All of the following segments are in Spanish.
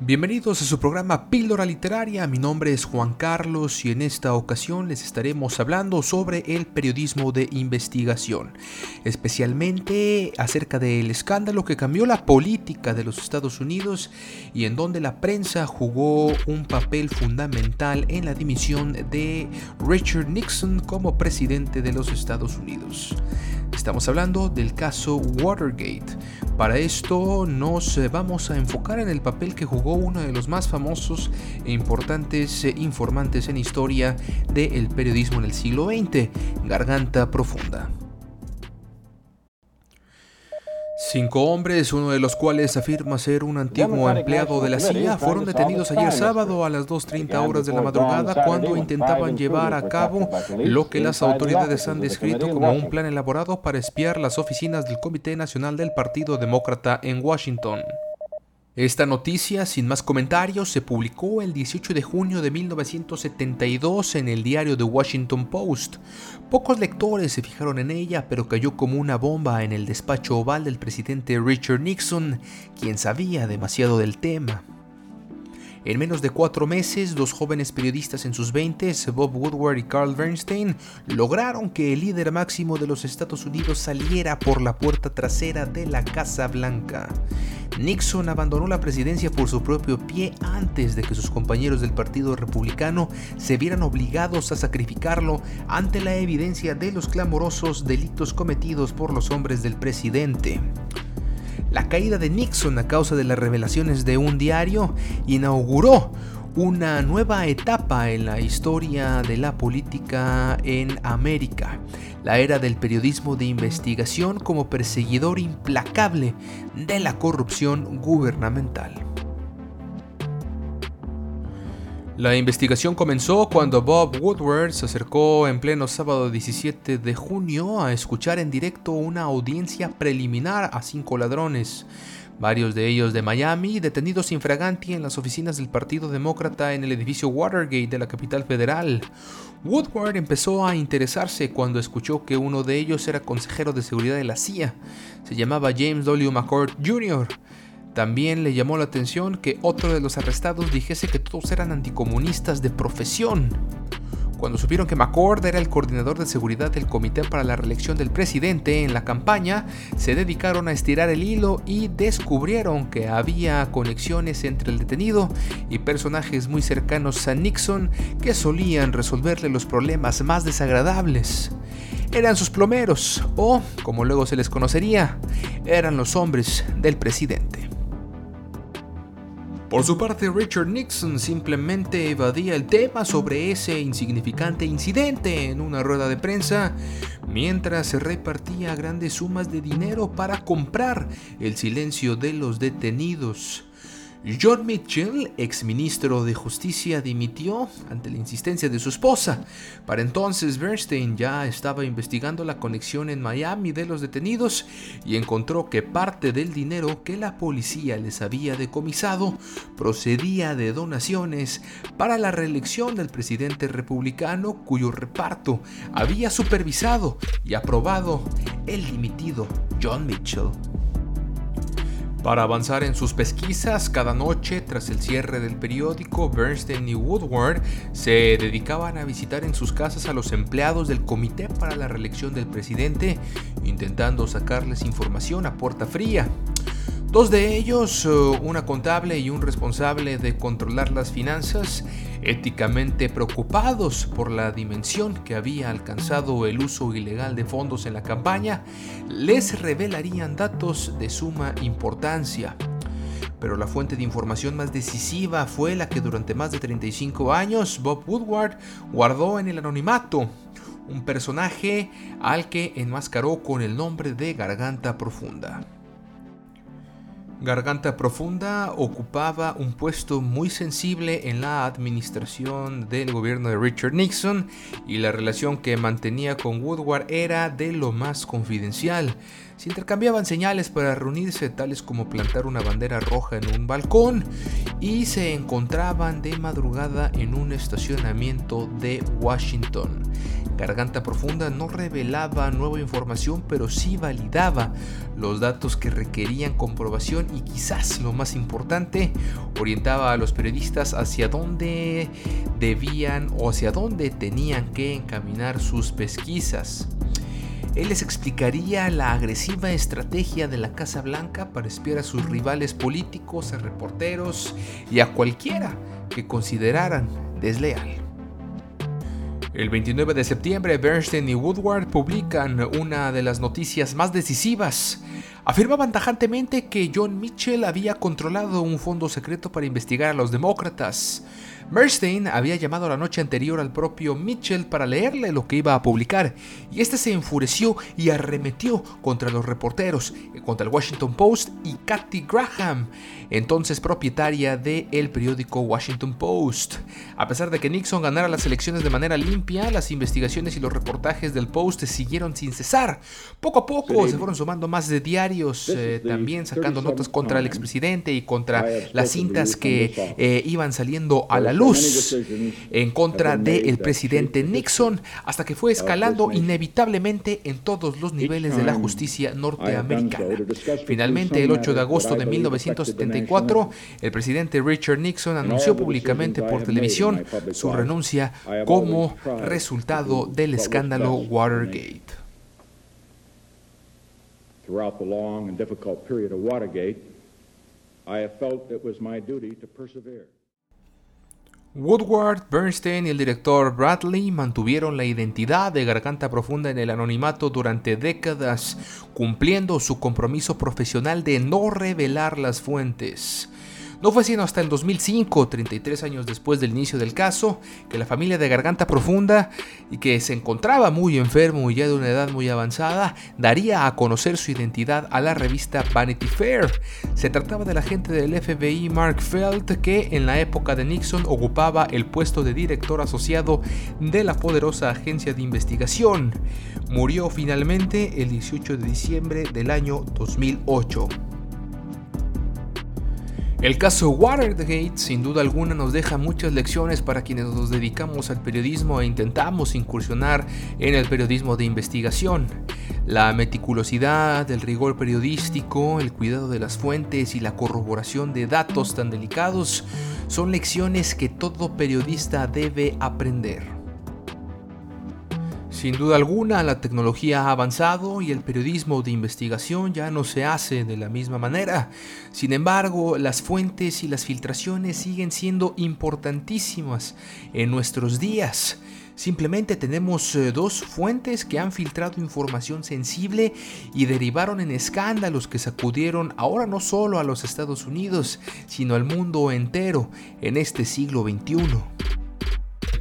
Bienvenidos a su programa Píldora Literaria, mi nombre es Juan Carlos y en esta ocasión les estaremos hablando sobre el periodismo de investigación, especialmente acerca del escándalo que cambió la política de los Estados Unidos y en donde la prensa jugó un papel fundamental en la dimisión de Richard Nixon como presidente de los Estados Unidos. Estamos hablando del caso Watergate. Para esto nos eh, vamos a enfocar en el papel que jugó uno de los más famosos e importantes eh, informantes en historia del periodismo en el siglo XX, Garganta Profunda. Cinco hombres, uno de los cuales afirma ser un antiguo empleado de la CIA, fueron detenidos ayer sábado a las 2.30 horas de la madrugada cuando intentaban llevar a cabo lo que las autoridades han descrito como un plan elaborado para espiar las oficinas del Comité Nacional del Partido Demócrata en Washington. Esta noticia, sin más comentarios, se publicó el 18 de junio de 1972 en el diario The Washington Post. Pocos lectores se fijaron en ella, pero cayó como una bomba en el despacho oval del presidente Richard Nixon, quien sabía demasiado del tema. En menos de cuatro meses, dos jóvenes periodistas en sus 20, Bob Woodward y Carl Bernstein, lograron que el líder máximo de los Estados Unidos saliera por la puerta trasera de la Casa Blanca. Nixon abandonó la presidencia por su propio pie antes de que sus compañeros del Partido Republicano se vieran obligados a sacrificarlo ante la evidencia de los clamorosos delitos cometidos por los hombres del presidente. La caída de Nixon a causa de las revelaciones de un diario inauguró una nueva etapa en la historia de la política en América, la era del periodismo de investigación como perseguidor implacable de la corrupción gubernamental. La investigación comenzó cuando Bob Woodward se acercó en pleno sábado 17 de junio a escuchar en directo una audiencia preliminar a cinco ladrones, varios de ellos de Miami, detenidos infraganti en las oficinas del Partido Demócrata en el edificio Watergate de la capital federal. Woodward empezó a interesarse cuando escuchó que uno de ellos era consejero de seguridad de la CIA. Se llamaba James W. McCord Jr. También le llamó la atención que otro de los arrestados dijese que todos eran anticomunistas de profesión. Cuando supieron que McCord era el coordinador de seguridad del Comité para la Reelección del Presidente en la campaña, se dedicaron a estirar el hilo y descubrieron que había conexiones entre el detenido y personajes muy cercanos a Nixon que solían resolverle los problemas más desagradables. Eran sus plomeros, o, como luego se les conocería, eran los hombres del presidente. Por su parte, Richard Nixon simplemente evadía el tema sobre ese insignificante incidente en una rueda de prensa, mientras se repartía grandes sumas de dinero para comprar el silencio de los detenidos. John Mitchell, exministro de Justicia, dimitió ante la insistencia de su esposa. Para entonces, Bernstein ya estaba investigando la conexión en Miami de los detenidos y encontró que parte del dinero que la policía les había decomisado procedía de donaciones para la reelección del presidente republicano cuyo reparto había supervisado y aprobado el dimitido John Mitchell. Para avanzar en sus pesquisas, cada noche tras el cierre del periódico, Bernstein y Woodward se dedicaban a visitar en sus casas a los empleados del Comité para la Reelección del Presidente, intentando sacarles información a puerta fría. Dos de ellos, eh, una contable y un responsable de controlar las finanzas, éticamente preocupados por la dimensión que había alcanzado el uso ilegal de fondos en la campaña, les revelarían datos de suma importancia. Pero la fuente de información más decisiva fue la que durante más de 35 años Bob Woodward guardó en el anonimato, un personaje al que enmascaró con el nombre de Garganta Profunda. Garganta Profunda ocupaba un puesto muy sensible en la administración del gobierno de Richard Nixon y la relación que mantenía con Woodward era de lo más confidencial. Se intercambiaban señales para reunirse tales como plantar una bandera roja en un balcón y se encontraban de madrugada en un estacionamiento de Washington. Garganta Profunda no revelaba nueva información, pero sí validaba los datos que requerían comprobación y quizás lo más importante, orientaba a los periodistas hacia dónde debían o hacia dónde tenían que encaminar sus pesquisas. Él les explicaría la agresiva estrategia de la Casa Blanca para espiar a sus rivales políticos, a reporteros y a cualquiera que consideraran desleal. El 29 de septiembre, Bernstein y Woodward publican una de las noticias más decisivas. Afirmaban tajantemente que John Mitchell había controlado un fondo secreto para investigar a los demócratas. Bernstein había llamado la noche anterior al propio Mitchell para leerle lo que iba a publicar, y este se enfureció y arremetió contra los reporteros, contra el Washington Post y Kathy Graham, entonces propietaria del periódico Washington Post. A pesar de que Nixon ganara las elecciones de manera limpia, las investigaciones y los reportajes del Post siguieron sin cesar. Poco a poco se fueron sumando más de diarios, eh, también sacando notas contra el expresidente y contra las cintas que eh, iban saliendo a la luz en contra del presidente Nixon, hasta que fue escalando inevitablemente en todos los niveles de la justicia norteamericana. Finalmente, el 8 de agosto de 1974, el presidente Richard Nixon anunció públicamente por televisión su renuncia como resultado del escándalo Watergate. Throughout the long and difficult period of Watergate, I have felt it was my duty to persevere. Woodward, Bernstein y el director Bradley mantuvieron la identidad de Garganta Profunda en el anonimato durante décadas, cumpliendo su compromiso profesional de no revelar las fuentes. No fue sino hasta el 2005, 33 años después del inicio del caso, que la familia de Garganta Profunda, y que se encontraba muy enfermo y ya de una edad muy avanzada, daría a conocer su identidad a la revista Vanity Fair. Se trataba del agente del FBI Mark Felt, que en la época de Nixon ocupaba el puesto de director asociado de la poderosa agencia de investigación. Murió finalmente el 18 de diciembre del año 2008. El caso Watergate sin duda alguna nos deja muchas lecciones para quienes nos dedicamos al periodismo e intentamos incursionar en el periodismo de investigación. La meticulosidad, el rigor periodístico, el cuidado de las fuentes y la corroboración de datos tan delicados son lecciones que todo periodista debe aprender. Sin duda alguna, la tecnología ha avanzado y el periodismo de investigación ya no se hace de la misma manera. Sin embargo, las fuentes y las filtraciones siguen siendo importantísimas en nuestros días. Simplemente tenemos eh, dos fuentes que han filtrado información sensible y derivaron en escándalos que sacudieron ahora no solo a los Estados Unidos, sino al mundo entero en este siglo XXI.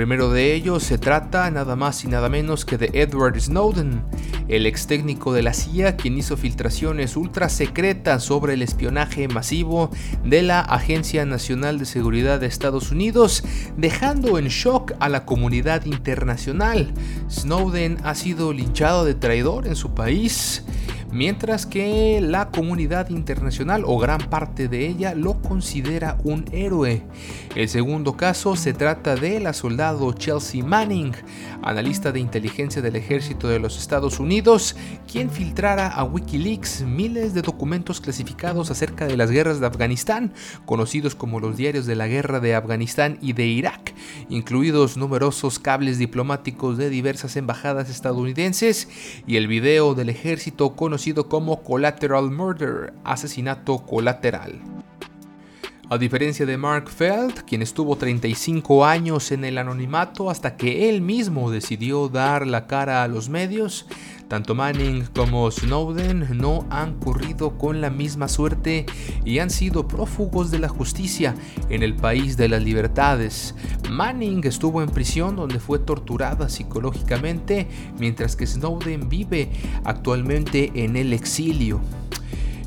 Primero de ellos se trata nada más y nada menos que de Edward Snowden, el ex técnico de la CIA quien hizo filtraciones ultra secretas sobre el espionaje masivo de la Agencia Nacional de Seguridad de Estados Unidos, dejando en shock a la comunidad internacional. Snowden ha sido linchado de traidor en su país mientras que la comunidad internacional o gran parte de ella lo considera un héroe. El segundo caso se trata de la soldado Chelsea Manning, analista de inteligencia del ejército de los Estados Unidos, quien filtrara a Wikileaks miles de documentos clasificados acerca de las guerras de Afganistán, conocidos como los diarios de la guerra de Afganistán y de Irak, incluidos numerosos cables diplomáticos de diversas embajadas estadounidenses y el video del ejército conocido conocido como Collateral Murder, asesinato colateral. A diferencia de Mark Feld, quien estuvo 35 años en el anonimato hasta que él mismo decidió dar la cara a los medios, tanto Manning como Snowden no han corrido con la misma suerte y han sido prófugos de la justicia en el país de las libertades. Manning estuvo en prisión donde fue torturada psicológicamente, mientras que Snowden vive actualmente en el exilio.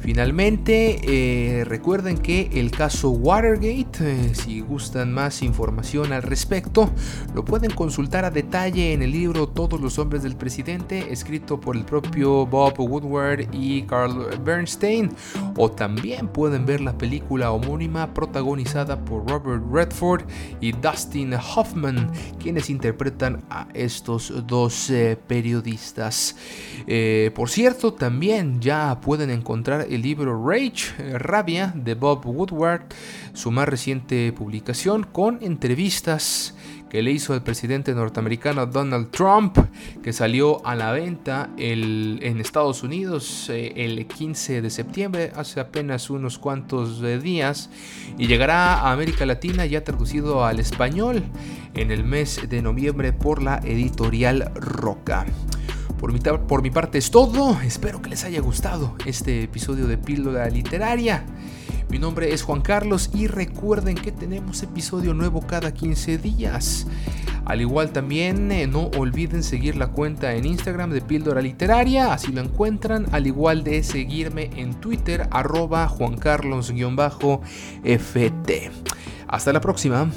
Finalmente, eh, recuerden que el caso Watergate, eh, si gustan más información al respecto, lo pueden consultar a detalle en el libro Todos los hombres del presidente, escrito por el propio Bob Woodward y Carl Bernstein, o también pueden ver la película homónima protagonizada por Robert Redford y Dustin Hoffman, quienes interpretan a estos dos eh, periodistas. por cierto, también ya pueden encontrar el libro Rage, eh, Rabia, de Bob Woodward, su más reciente publicación, con entrevistas que le hizo al presidente norteamericano Donald Trump, que salió a la venta en Estados Unidos eh, el 15 de septiembre, hace apenas unos cuantos eh, días, y llegará a América Latina ya traducido al español en el mes de noviembre por la editorial Roca. Por mi, por mi parte es todo. Espero que les haya gustado este episodio de Píldora Literaria. Mi nombre es Juan Carlos y recuerden que tenemos episodio nuevo cada 15 días. Al igual también eh, no olviden seguir la cuenta en Instagram de Píldora Literaria, así lo encuentran, al igual de seguirme en Twitter arroba Juan Carlos-FT. Hasta la próxima.